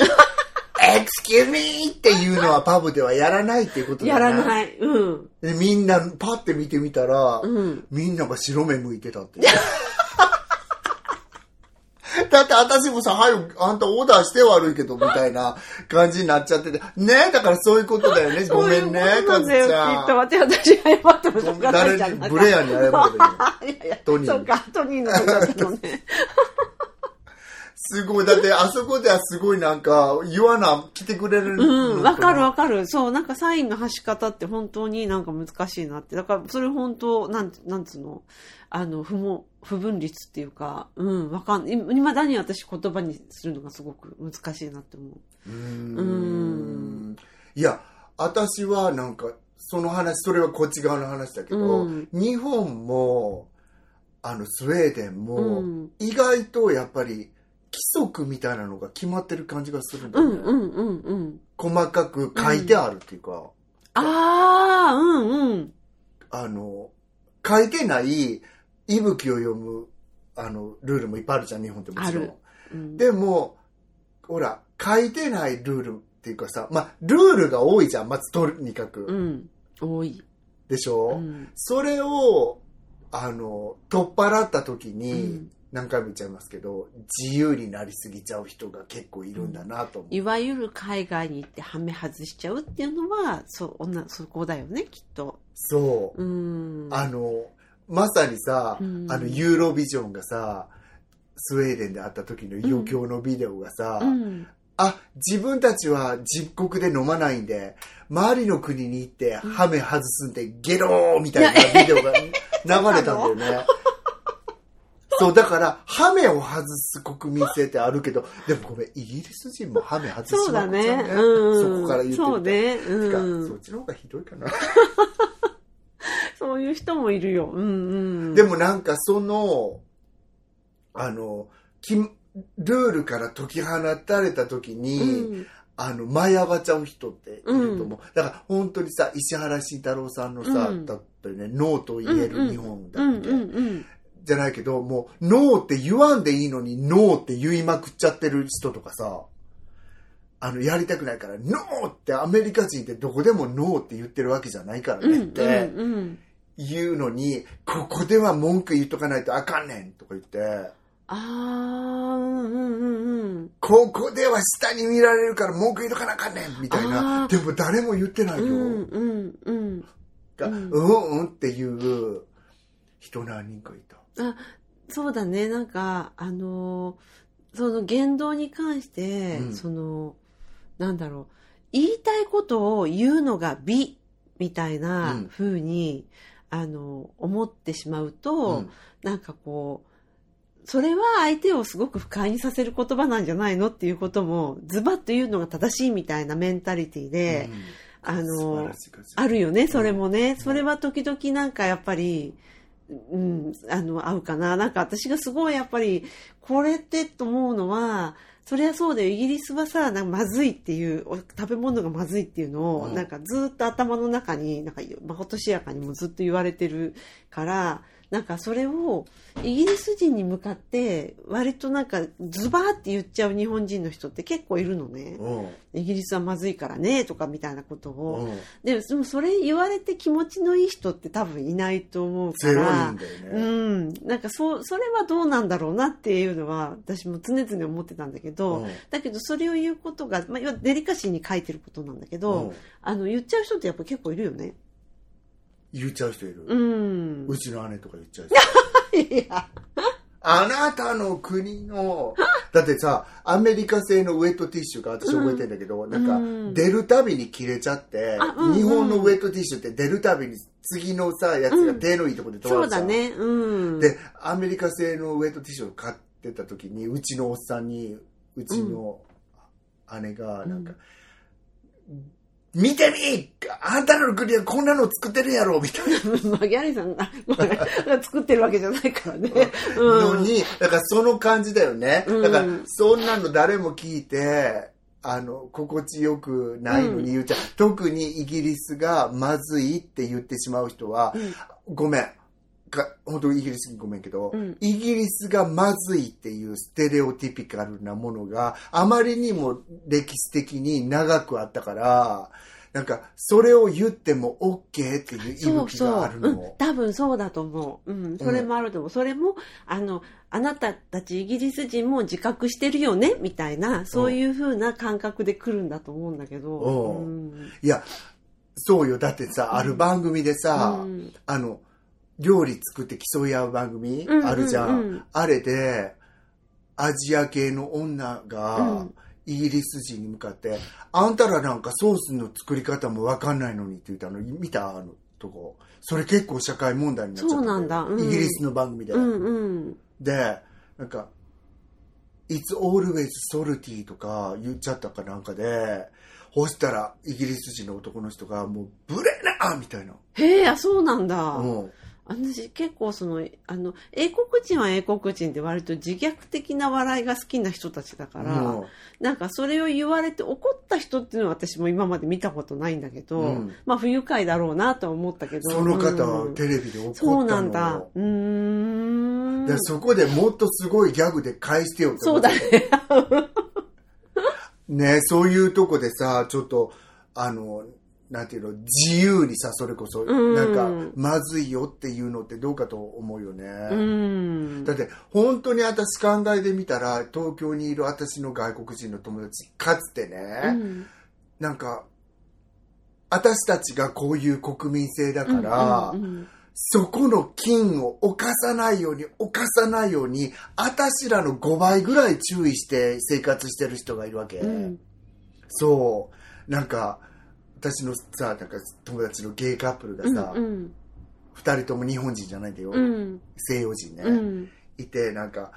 B: Excuse me!」っていうのはパブではやらないっていうことだ
C: や
B: よね
C: らない。うん。
B: でみんなパッて見てみたら、
C: うん。
B: みんなが白目向いてたって。だって私もさ、はい、あんたオーダーして悪いけど、みたいな感じになっちゃってて。ねだからそういうことだよね。ごめんね、かずちゃん
C: きっと。待って、私謝ってもしょうがない
B: 誰
C: じゃん。
B: に、ブレアに謝るけど。
C: いやいや、
B: トニー
C: そうか、トニーのことだったのね。
B: すごい。だって、あそこではすごいなんか、言わな、来てくれるの
C: うん、わかるわ
B: か
C: かる。そう、なんかサインの発し方って本当になんか難しいなって。だから、それ本当、なん、なんつうの、あの、不も、不分率っていうか、うん、わかんない。いまだに私言葉にするのがすごく難しいなって思う。
B: うー
C: うん
B: ん。いや、私はなんか、その話、それはこっち側の話だけど、
C: うん
B: 日本も、あの、スウェーデンも、
C: うん
B: 意外とやっぱり、規則みたいなのが決まってる感じがするんだよね。
C: うんうんうんうん。
B: 細かく書いてあるっていうか、
C: ああ、うんうん。
B: あの、書いてない、息吹を読む、あの、ルールもいっぱいあるじゃん、日本ってもちろん。
C: うん、
B: でも、ほら、書いてないルールっていうかさ、まあ、ルールが多いじゃん、まずとにかく。
C: うん。多い。
B: でしょ、
C: うん。
B: それを、あの、取っ払った時
C: う
B: に、
C: ん
B: 何回も言っちゃいますけど、自由になりすぎちゃう人が結構いるんだなと思う。
C: いわゆる海外に行ってはめ外しちゃうっていうのは、そう、女、そこだよね、きっと。
B: そう。
C: うん。
B: あの、まさにさ、
C: うん
B: あの、ユーロビジョンがさ、スウェーデンで会った時の余興のビデオがさ、
C: うん。
B: あ、自分たちは自国で飲まないんで、周りの国に行ってハメ外すんでゲローみたいなビデオが流れたんだよね。そう、だから、ハメを外す国民性ってあるけど、でもごめん、イギリス人もハメ外し
C: そうだ
B: まくっちゃう
C: ね。うん。
B: そこから言って
C: そうね。
B: てか
C: うん。
B: そっちの方がひどいかな。
C: そういう人もいるよ。うんうん。
B: でもなんかその、あの、きルールから解き放たれた時に、
C: うん、
B: あの、舞い上がっちゃう人っていると思う。だから本当にさ、石原慎太郎さんのさ、
C: うん
B: だったりね、ノーと言える日本だって、
C: うんうんうん。
B: じゃないけど、もう、ノーって言わんでいいのに、ノーって言いまくっちゃってる人とかさ、あの、やりたくないから、ノーってアメリカ人ってどこでもノーって言ってるわけじゃないから
C: うん
B: ねって。言うのに、ここでは文句言っとかないとあかんねんとか言って、
C: ああ、うんうんうんうん。
B: ここでは下に見られるから文句言っとかなあかんねんみたい
C: あ
B: な。
C: ー
B: でも誰も言ってないよ。
C: うんうんうん。
B: が、
C: う
B: うんん、うんっていう人何人かいた。
C: あ、そうだね。なんか、あのーその言動に関して、
B: うん。
C: その、なんだろう、言いたいことを言うのが美みたいな
B: うん。
C: 風に、あの、思ってしまうと、
B: うん。
C: なんかこう、それは相手をすごく不快にさせる言葉なんじゃないのっていうことも、ズバッと言うのが正しいみたいなメンタリティで、
B: うん。
C: あのあるよね、それもね。それは時々なんかやっぱり、うん、あの、合うかな。なんか私がすごいやっぱり、これってと思うのは、そりゃそうだよ。イギリスはさ、なんかまずいっていう、お食べ物がまずいっていうのを、
B: うん
C: なんかずっと頭の中に、なんか、まことしやかにもずっと言われてるから、なんかそれを、イギリス人に向かって、割となんか、ズバーって言っちゃう日本人の人って結構いるのね。
B: うん
C: イギリスはまずいからね、とかみたいなことを。
B: うん
C: ででもそれ言われて気持ちのいい人って多分いないと思うから。うん、なんかそうそれはどうなんだろうなっていうのは私も常々思ってたんだけど、
B: うん
C: だけどそれを言うことが、まあ、要はデリカシーに書いてることなんだけど、
B: うん
C: あの言っちゃう人ってやっぱ結構いるよね。
B: 言っちゃう人いる。
C: うん。
B: うちの姉とか言っちゃう人。
C: いや、
B: あなたの国の、だってさ、アメリカ製のウェットティッシュが私覚えてんだけど、なんか
C: うん
B: 出るたびに切れちゃって、
C: あうんうん
B: 日本のウェットティッシュって出るたびに次のさ、やつが手のいいところで止ま
C: そ
B: るじゃん。
C: うだね。うん。
B: で、アメリカ製のウェットティッシュを買ってた時に、うちのおっさんに、うちの姉が、なんか、見てみあんたの国はこんなの作ってるやろみたいな。
C: まあ、ギャリーさんが が作ってるわけじゃないからね。うん
B: のに、だからその感じだよね。
C: うん
B: だから、そんなの誰も聞いて、あの、心地よくないのに言っちゃう。特にイギリスがまずいって言ってしまう人は、ごめん。か本当にイギリスにごめんけど、
C: うん。
B: イギリスがまずいっていうステレオティピカルなものがあまりにも歴史的に長くあったから、なんかそれを言っても OK っていうがあるの。
C: そう、う。ん、多分そうだと思う、うん、それもあると思う、それもあのあなたたちイギリス人も自覚してるよね？みたいなそういう風な感覚で来るんだと思うんだけど、
B: うん。
C: うん。
B: いや、そうよ。だってさ、ある番組でさ、
C: うん。
B: あの、料理作って競い合う番組
C: うんうんうん
B: あるじゃん。あれで、アジア系の女
C: う
B: が
C: ん、
B: イギリス人に向かって、あんたらなんかソースの作り方もわかんないのにって言ったの、見たあのとこ。それ結構社会問題になっちゃった
C: そうなんだうん
B: イギリスの番組で。
C: うんうん
B: で、なんか、It's always salty とか言っちゃったかなんかで、ほしたらイギリス人の男の人がもうブレなみたいな。
C: へえあそうなんだ、
B: うん。
C: 私結構そのあの英国人は英国人で割と自虐的な笑いが好きな人たちだから、
B: う。ん
C: なんかそれを言われて怒った人っていうのは私も今まで見たことないんだけど、
B: うん。
C: まあ不愉快だろうなとは思ったけど
B: その方
C: うん。
B: はテレビで怒ったの。
C: そうなんだ。うーん。
B: でそこでもっとすごいギャグで返してよって。
C: そうだね。
B: ねそういうとこでさちょっとあのなんていうの自由にさそれこそ、
C: うん。
B: なんかまずいよっていうのってどうかと思うよね、
C: うん。
B: だって本当に私考えてみたら東京にいる私の外国人の友達かつてね、
C: うん。
B: なんか私たちがこういう国民性だから、
C: うんうん
B: そこの金を犯さないように犯さないように私らの5倍ぐらい注意して生活してる人がいるわけ、
C: うん。
B: そう。なんか私のさなんか友達のゲイカップルがさ、
C: うんうん。
B: 2人とも日本人じゃないんだよ、
C: うん。
B: 西洋人ね、
C: うん。
B: いてなんか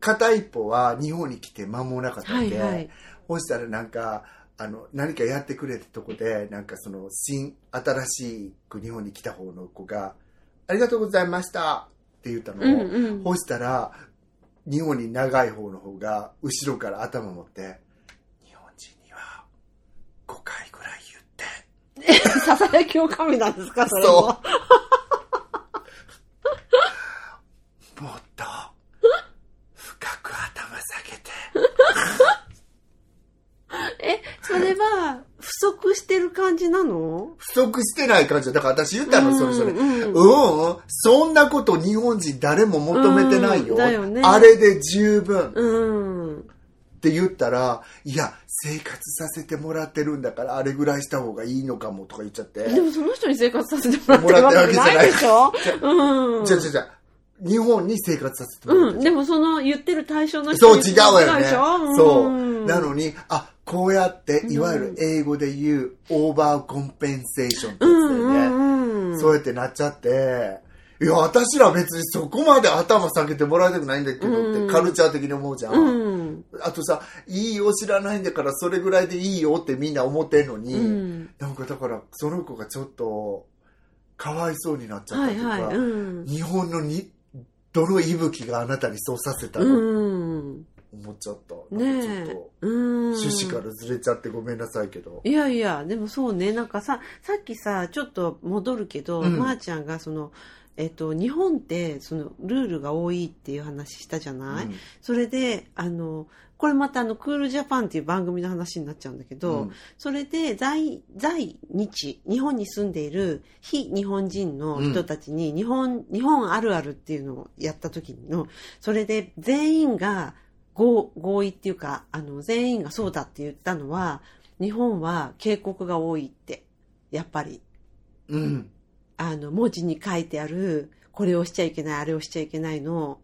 B: 片一方は日本に来て間もなかったわけ、
C: はいはい。
B: そしたらなんかあの何かやってくれってとこでなんかその新新しく日本に来た方の子が「ありがとうございました」って言ったの。を、
C: うんうん。
B: そしたら日本に長い方の方が後ろから頭持って「日本人には5回ぐらい言って」
C: ささやきおかみなんですかそれも
B: そうも。っと深く頭下げて。
C: えそれは不足してる感じなの？
B: 不足してない感じ。だだから私言ったのそれそれ。
C: うん。うん
B: そんなこと日本人誰も求めてないよ,、
C: うんだよね。
B: あれで十分。っ
C: うん
B: て言ったらいや生活させてもらってるんだからあれぐらいした方がいいのかもとか言っちゃって。
C: でもその人に生活させてもらってるわけじゃないでしょ？うん。
B: じゃあじゃあじゃあ日本に生活させてもらって
C: うん。
B: る
C: でもその言ってる対象の人
B: そう違うわよねそう、
C: ん。
B: なのにあこうやっていわゆる英語で言うオーバーコンペンセーションって
C: うん
B: やつだよね。そうやってなっちゃって、いや、私ら別にそこまで頭下げてもらいたくないんだけどって、
C: うん
B: カルチャー的に思うじゃん。
C: うん。
B: あとさ、いいよ知らないんだからそれぐらいでいいよってみんな思ってんのに、
C: うん。
B: なんかだからその子がちょっと、かわいそうになっちゃったとか、
C: はいはい。うん。
B: 日本のに、どの息吹があなたにそうさせた
C: う
B: の、
C: ん。
B: 思っちゃった。なんかちょっと。
C: うん。
B: 趣旨からずれちゃってごめんなさいけど。
C: いやいや、でもそうね、なんかさ、さっきさ、ちょっと戻るけど、
B: うん
C: まー、ちゃんがその、えっと、日本って、その、ルールが多いっていう話したじゃない、
B: うん
C: それで、あの、これまたあの、クールジャパンっていう番組の話になっちゃうんだけど、
B: うん
C: それで在、在日、日本に住んでいる非日本人の人たちに、日本、日本あるあるっていうのをやった時の、それで全員が合合意っていうか、あの、全員がそうだって言ったのは、日本は警告が多いって、やっぱり。
B: うん。
C: あの、文字に書いてある、これをしちゃいけない、あれをしちゃいけないの、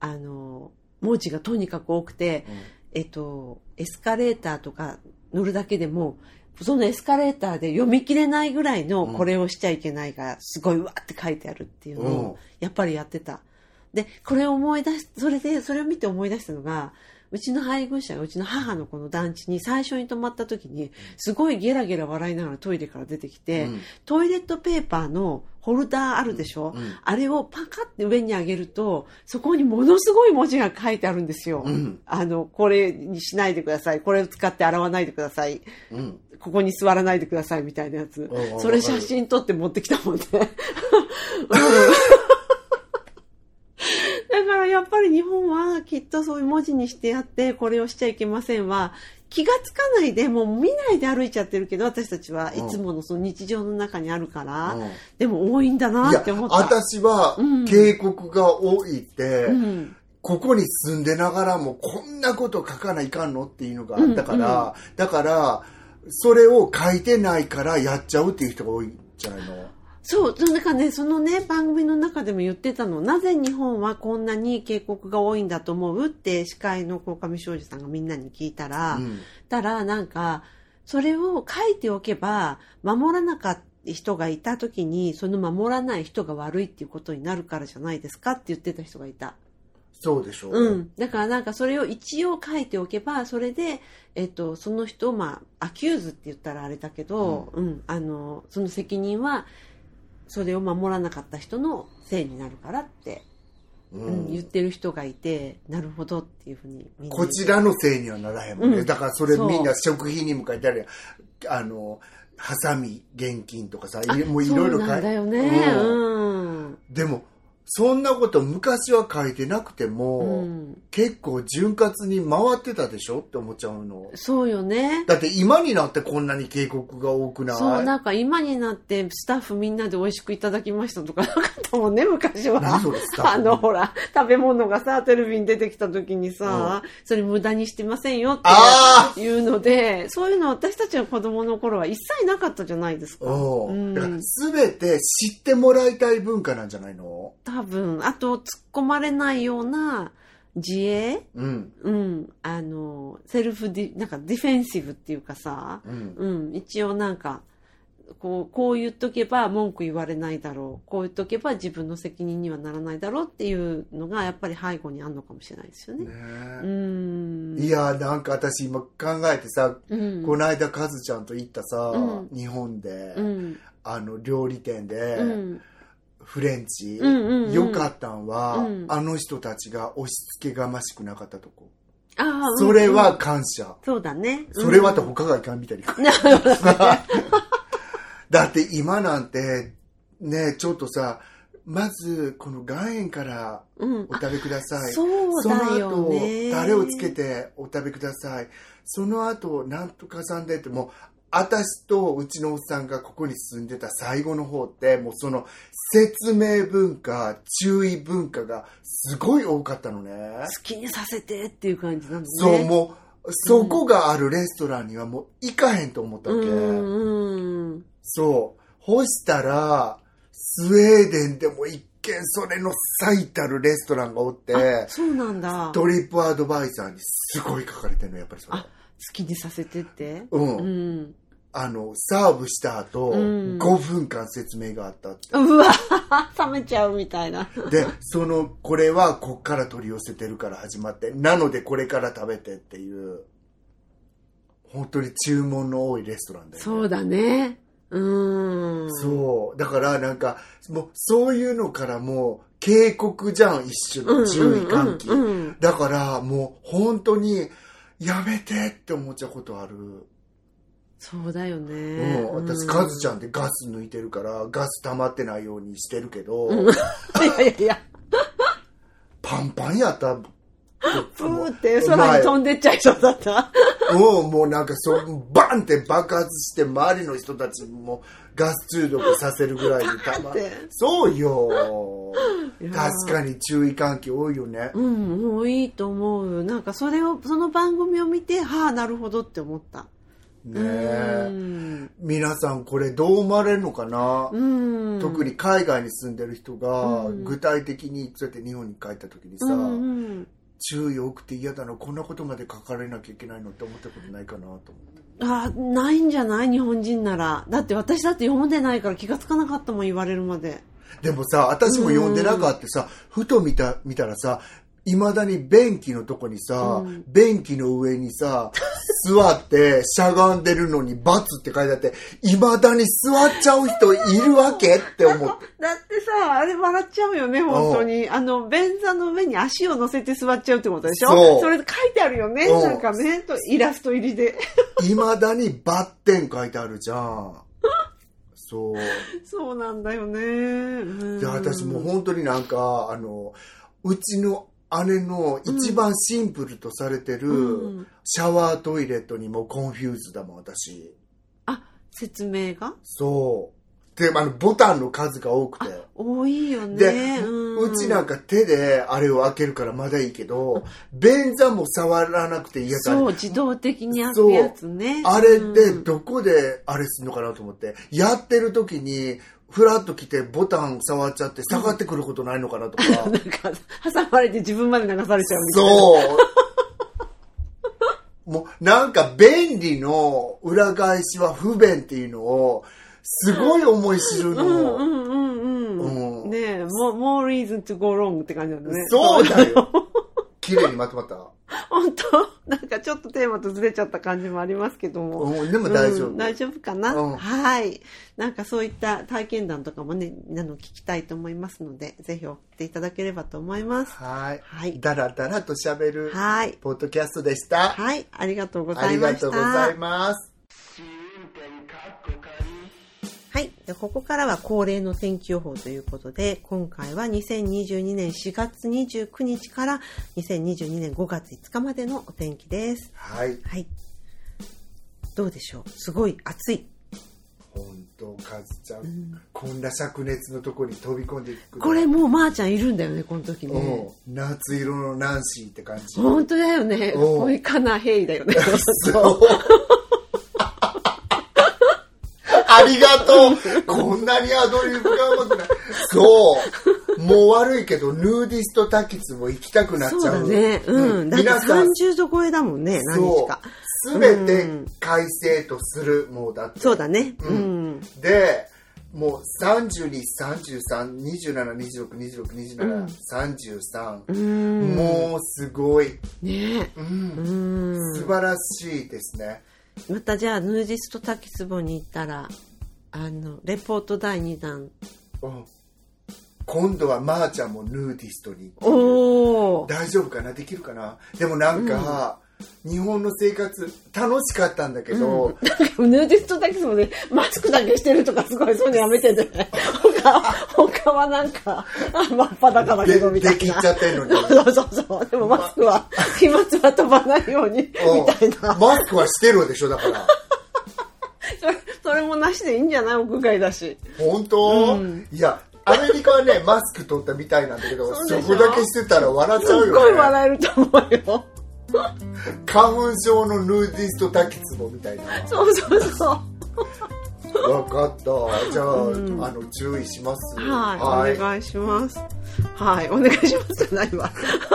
C: あの、文字がとにかく多くて、えっと、エスカレーターとか乗るだけでも、そのエスカレーターで読み切れないぐらいの
B: うん。
C: これをしちゃいけないが、すごいわって書いてあるっていうの
B: うん。
C: を、やっぱりやってた。で、これを思い出し、それで、それを見て思い出したのが、うちの配偶者がうちの母のこの団地に最初に泊まった時に、すごいゲラゲラ笑いながらトイレから出てきて、
B: うん
C: トイレットペーパーのホルダーあるでしょ、
B: うん
C: あれをパカって上に上げると、そこにものすごい文字が書いてあるんですよ。
B: うん
C: あの、これにしないでください。これを使って洗わないでください。
B: うん。
C: ここに座らないでくださいみたいなやつ。それ写真撮って持ってきたもんね。やっぱり日本はきっとそういう文字にしてやって、これをしちゃいけませんは、気がつかないで、もう見ないで歩いちゃってるけど、私たちはいつものその日常の中にあるから、
B: うん。
C: でも多いんだ
B: い
C: な
B: や
C: って思った。
B: 私は
C: うん。
B: 警告が多いって、
C: うん。
B: ここに住んでながらもこんなこと書かないかんのっていうのがあったから、だからそれを書いてないからやっちゃうっていう人が多いんじゃないの？
C: そう、なんかね、そのね、番組の中でも言ってたの、なぜ日本はこんなに警告が多いんだと思うって司会の鴻上庄司さんがみんなに聞いたら、
B: うん。
C: たらなんか、それを書いておけば、守らなかった人がいた時に、その守らない人が悪いっていうことになるからじゃないですかって言ってた人がいた。
B: そうでしょ
C: う。ん。だからなんかそれを一応書いておけば、それで、えっと、その人を、まあ、 accuse って言ったらあれだけど、うん、あの、その責任は、それを守らなかった人のせいになるからって、
B: う
C: うん。
B: ん
C: 言ってる人がいて、なるほどっていうふうに
B: こちらのせいにはならへんもんね、
C: うん。
B: だからそれみんな食品にも書いてあるやん。あのハサミ厳禁とかさもういろいろ
C: そうなんだよね。
B: うん。
C: うん。
B: でもそんなこと昔は書いてなくても、
C: うん。
B: 結構潤滑に回ってたでしょって思っちゃうの。
C: そうよね。
B: だって今になってこんなに警告が多くない？
C: そう、なんか今になってスタッフみんなで美味しくいただきましたとかなかったもんね、昔は。
B: 何それ
C: あの、ほら、食べ物がさ、テレビに出てきた時にさ、それ無駄にしてませんよ
B: あ
C: っていうので、そういうの私たちの子供の頃は一切なかったじゃないですか。
B: う。
C: うん。
B: だから全て知ってもらいたい文化なんじゃないの？
C: 多分、あと突っ込まれないような自衛？
B: うん。
C: うん、あの、セルフディ、なんかディフェンシブっていうかさ、
B: うん。
C: うん、一応なんか、こう、こう言っとけば文句言われないだろう。こう言っとけば自分の責任にはならないだろうっていうのがやっぱり背後にあるのかもしれないですよね。
B: ね。
C: うん。
B: いやなんか私今考えてさ、
C: うん、
B: この間カズちゃんと行ったさ、
C: うん。
B: 日本で、
C: うん、
B: あの料理店で、
C: うん、
B: フレンチ、
C: うんうんうん。
B: よかったんは、
C: うん。
B: あの人たちが押し付けがましくなかったとこ、
C: あ
B: それは
C: うん。
B: 感謝、
C: そうだね。
B: それはって
C: うん
B: 他がいかんみたいに、だって今なんてねちょっとさまずこの岩塩から
C: うん。
B: お。食べください。
C: そう
B: その
C: だよ
B: 後
C: ね。
B: タレをつけてお食べください。その後なんとかさんでってもう私とうちのおっさんがここに住んでた最後の方ってもうその説明文化注意文化がすごい多かったのね
C: 好きにさせてっていう感じなんだね。
B: そうもうそこがあるレストランにはもう行かへんと思ったわけ、
C: うんうん。
B: そうほしたらスウェーデンでも一見それの最たるレストランがおって
C: あそうなんだ。
B: トリップアドバイザーにすごい書かれてるのやっぱりそれ
C: きにさせてって。
B: うん、
C: うん。
B: あのサーブした後、
C: うん
B: 5分間説明があったって
C: うわ冷めちゃうみたいな。
B: でそのこれはこっから取り寄せてるから始まってなのでこれから食べてっていう本当に注文の多いレストランだよね
C: そうだね。うん。
B: そうだからなんかもうそういうのからもう警告じゃん一種の注意喚起、だからもう本当にやめてって思っちゃうことある、
C: そうだよね。
B: うん、私、
C: うん。
B: カズちゃんってガス抜いてるからガス溜まってないようにしてるけど、
C: うん。いやいやいや、
B: パンパンやった。
C: プーって空に飛んでっちゃいそうだった。
B: うん、もうなんかそう、バンって爆発して周りの人たちもガス中毒させるぐらいにたま
C: って。
B: そうよ。確かに注意喚起多いよね。
C: うん、もういいと思う。なんかそれを、その番組を見て、はあ、なるほどって思った。
B: ね
C: う
B: え。
C: ん。
B: 皆さんこれどう思われるのかな、
C: うん。
B: 特に海外に住んでる人が
C: うん
B: 具体的にそうやって日本に帰った時にさ、注意多くて嫌だなこんなことまで書かれなきゃいけないのって思ったことないかなと思って
C: あ、ないんじゃない？日本人なら。だって私だって読んでないから気がつかなかったもん、言われるまで。
B: でもさ私も読んでなかったさ、ふと見た見たらさいまだに便器のとこにさ、
C: うん
B: 便器の上にさ、座ってしゃがんでるのに罰って書いてあって、いまだに座っちゃう人いるわけ？って思って。
C: だってさ、あれ笑っちゃうよね、本当に。あの、便座の上に足を乗せて座っちゃうってことでしょ？
B: そう
C: れで書いてあるよね、
B: うん
C: なんかね、とイラスト入りで。
B: いまだにバッテン書いてあるじゃん。そう。
C: そうなんだよね。うん
B: で、私もう本当になんか、あの、うちの姉の一番シンプルとされてる
C: うん
B: shower toilet にも confuse だもん、私。
C: あ、説明が？
B: そう。で、あの、ボタンの数が多くて。
C: 多いよね。
B: で、
C: ん
B: うちなんか手であれを開けるからまだいいけど、便座も触らなくていいやつ
C: そう、自動的に開くやつね。
B: あれで
C: うん
B: どこであれすんのかなと思って、やってる時に、ふらっと来てボタン触っちゃって下がってくることないのかなとか。
C: なんか、挟まれて自分まで流されちゃうみたいな。
B: そう。もうなんか便利の裏返しは不便っていうのを、すごい思い知るの。
C: うんうんうんねえ、more, more reason to go wrong って感じなんだね。
B: そうだよ。綺麗にまとまった。
C: 本当？なんかちょっとテーマとずれちゃった感じもありますけども。
B: うん、でも大丈夫。
C: うん大丈夫かな、
B: うん
C: はい。なんかそういった体験談とかもね、あの、聞きたいと思いますので、ぜひ送っていただければと思います。
B: はい。
C: はい
B: だらだらと喋る、
C: はい。
B: ポッドキャストでした。
C: はい。ありがとうご
B: ありが
C: ざいました。
B: とうございます。
C: はい。でここからは恒例の天気予報ということで、今回は2022年4月29日から2022年5月5日までのお天気です。
B: はい。
C: はい。どうでしょう？すごい暑い。
B: 本当カズちゃん,、こんな灼熱のとこに飛び込んでいく
C: これもうまーちゃんいるんだよね、この時ね。
B: うん夏色のナンシーって感じ
C: 本当だよね。
B: うん
C: こいかなヘイだよね。
B: そうありがとうこんなにアドリブがうまくないそうもう悪いけどヌーディスト滝壺行きたくなっちゃう
C: そうだね。うん。だって
B: 皆さん
C: 30度超えだもんね、何日か。
B: そう全て快晴とするもうだって
C: そうだね。う
B: うん
C: ん。
B: でもう32、33、27、26、26、27、33、
C: うん。
B: もうすごい、
C: ね
B: うん
C: うん。
B: 素晴らしいですね。
C: またじゃあ、ヌーディスト滝壺に行ったら、あの、レポート第2弾。
B: うん今度はまーちゃんもヌーディストに
C: おー。
B: 大丈夫かな？できるかな？でもなんか、日本の生活楽しかったんだけど、
C: ヌーディスト滝壺でマスクだけしてるとかすごいそういうのやめてね。他他はなんか、あ真っ裸だけ
B: で
C: どみたいな。
B: できっちゃってんのに。
C: そうそうそう。でもマスクは、飛沫は飛ばないように、みたいな。
B: マスクはしてるでしょだから。
C: それ、もなしでいいんじゃない？屋外だし。
B: 本当、
C: うん
B: いや、アメリカはね、マスク取ったみたいなんだけど、
C: そ
B: こだけしてたら笑っちゃうよね。
C: すっごい笑えると思うよ。
B: 花粉症のヌーディスト滝壺みたいな。
C: そうそうそう。
B: わかった。じゃあ、あの、注意します。
C: はい、お願いします。はい、お願いしますじゃないわ。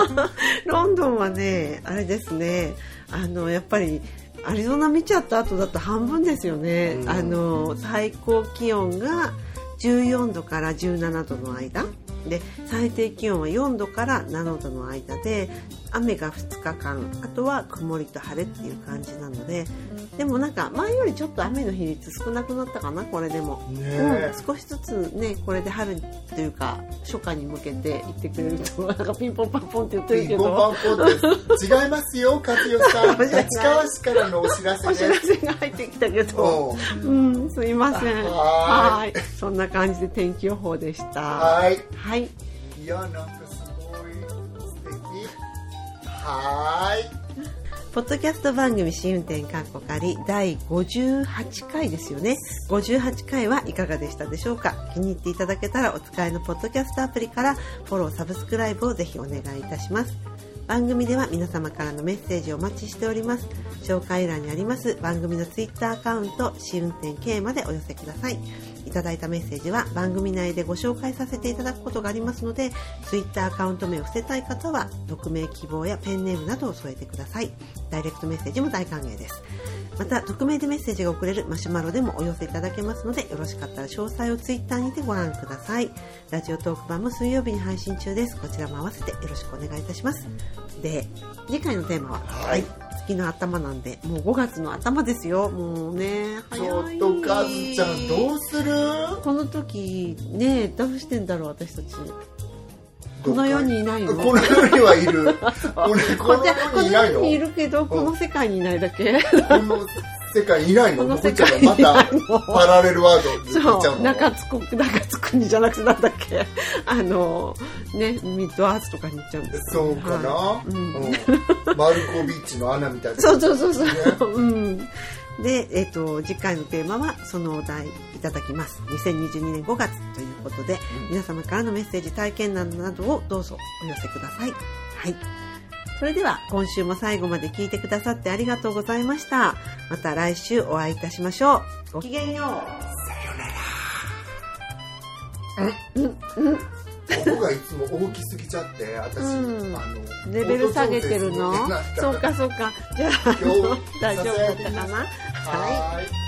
C: ロンドンはね、あれですね、あの、やっぱり、アリゾナ見ちゃった後だと半分ですよね。
B: うん
C: あの、最高気温が14度から17度の間。で、最低気温は4度から7度の間で、雨が2日間、あとは曇りと晴れっていう感じなので、でもなんか前よりちょっと雨の比率少なくなったかな、これでも。
B: ねえ
C: うん、少しずつねこれで春というか初夏に向けて行ってくれると なんかピンポンパンポンって言ってるけ
B: ピンポンパ
C: ど
B: 違いますよ、勝代さん。立川市からのお知らせ
C: お知。らせが入ってきたけど
B: うん
C: うんすいません
B: は
C: はいそんな感じで天気予報でした
B: はい。
C: はい
B: いや、なんか。はい。
C: ポッドキャスト番組試運転かっこかり第58回ですよね。58回はいかがでしたでしょうか？気に入っていただけたらお使いのポッドキャストアプリからフォロー、サブスクライブをぜひお願いいたします。番組では皆様からのメッセージをお待ちしております。紹介欄にあります番組のツイッターアカウント試運転 K までお寄せください。いただいたメッセージは番組内でご紹介させていただくことがありますので Twitter アカウント名を伏せたい方は匿名希望やペンネームなどを添えてください。ダイレクトメッセージも大歓迎です。また匿名でメッセージが送れるマシュマロでもお寄せいただけますのでよろしかったら詳細をツイッターにてご覧ください。ラジオトーク版も水曜日に配信中です。こちらも合わせてよろしくお願いいたします。で次回のテーマは、
B: はい。
C: 月の頭なんでもう5月の頭ですよ。もうね
B: ちょっとカズちゃんどうする？
C: この時ねどうしてんだろう私たち。この世にいないの？
B: この世にはいる。俺この世にいないの？
C: の世にいるけどこの世界にいないだけ。
B: この世界にいないの
C: こ
B: っまた
C: の
B: パラレルワードに行っちゃ
C: そうう
B: の
C: 中津国中津国じゃなくてなんだっけあのねミッドアーツとかに行っちゃうんです
B: そうかな、
C: はいうん
B: うんマルコビッチの穴みたいな
C: そうそうそうそう。うん。で、えっ、と、次回のテーマは、そのお題いただきます。2022年5月ということで、皆様からのメッセージ、体験談などをどうぞお寄せください。はい。それでは、今週も最後まで聞いてくださってありがとうございました。また来週お会いいたしましょう。ごきげんよ
B: 僕がいつも大きすぎちゃって私、
C: うん
B: あの
C: う。レベル下げてるの？そうかそうか。じゃあ、大丈夫だったかなはい。
B: はい